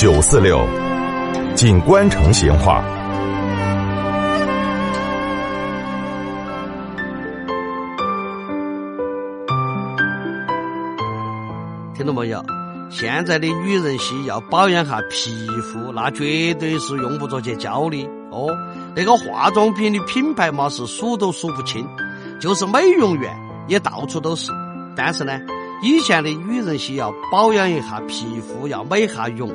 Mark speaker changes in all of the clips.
Speaker 1: 九四六，锦官城闲话。
Speaker 2: 听到没有？现在的女人些要保养下皮肤，那绝对是用不着去教的哦。那个化妆品的品牌嘛是数都数不清，就是美容院也到处都是。但是呢，以前的女人些要保养一下皮肤，要美下容，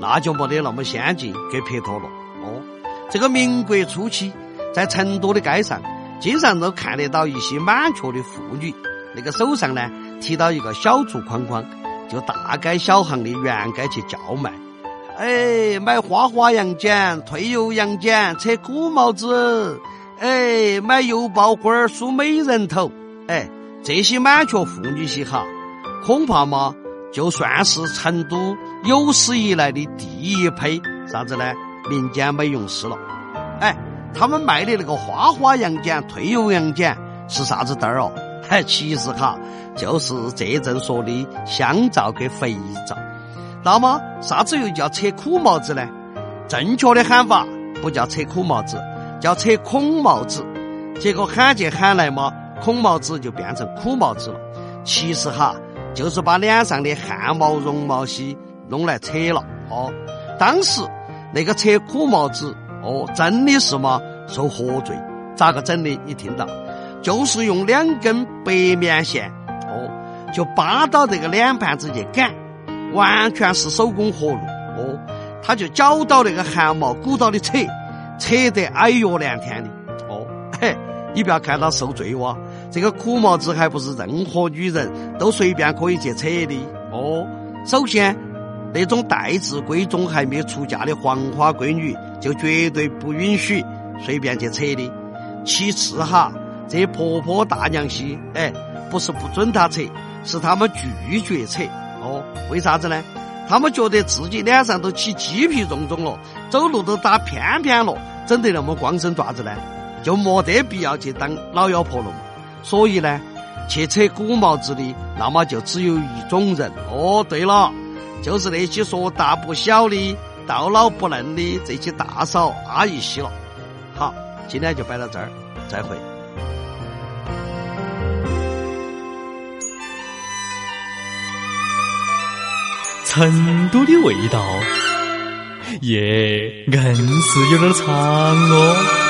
Speaker 2: 那就没得那么先进给撇脱了哦。这个民国初期，在成都的街上，经常都看得到一些满雀的妇女，那个手上呢提到一个小竹筐筐，就大街小巷的沿街去叫卖。哎，买花花洋剪，退油洋剪，扯古帽子。哎，买油爆花儿，梳美人头。哎，这些满雀妇女些哈，恐怕嘛，就算是成都有史以来的第一批啥子呢？民间美容师了。哎，他们卖的那个花花洋剪、退油洋剪是啥子灯哦？哎，其实哈，就是这阵说的香皂跟肥皂。那么啥子又叫扯苦帽子呢？正确的喊法不叫扯苦帽子，叫扯孔帽子。结果喊去喊来嘛，孔帽子就变成苦帽子了。其实哈，就是把脸上的汗毛、绒毛些弄来扯了哦。当时那个扯苦帽子哦，真的是嘛受活罪。咋个整的？你听到？就是用两根白棉线哦，就扒到这个脸盘子去擀。完全是手工活路哦，他就绞到那个汗毛，鼓捣的扯，扯得哎哟连天的哦，嘿，你不要看他受罪哇，这个苦帽子还不是任何女人都随便可以去扯的哦。首先，那种待字闺中还没出嫁的黄花闺女就绝对不允许随便去扯的。其次哈，这婆婆大娘些，哎，不是不准她扯，是他们拒绝扯。哦，为啥子呢？他们觉得自己脸上都起鸡皮重重了，走路都打偏偏了，整得那么光身爪子呢？就没得必要去当老妖婆了嘛。所以呢，去扯古帽子的，那么就只有一种人。哦，对了，就是那些说大不小的、到老不嫩的这些大嫂阿姨些了。好，今天就摆到这儿，再会。
Speaker 3: 成都的味道，耶，硬是有点长哦。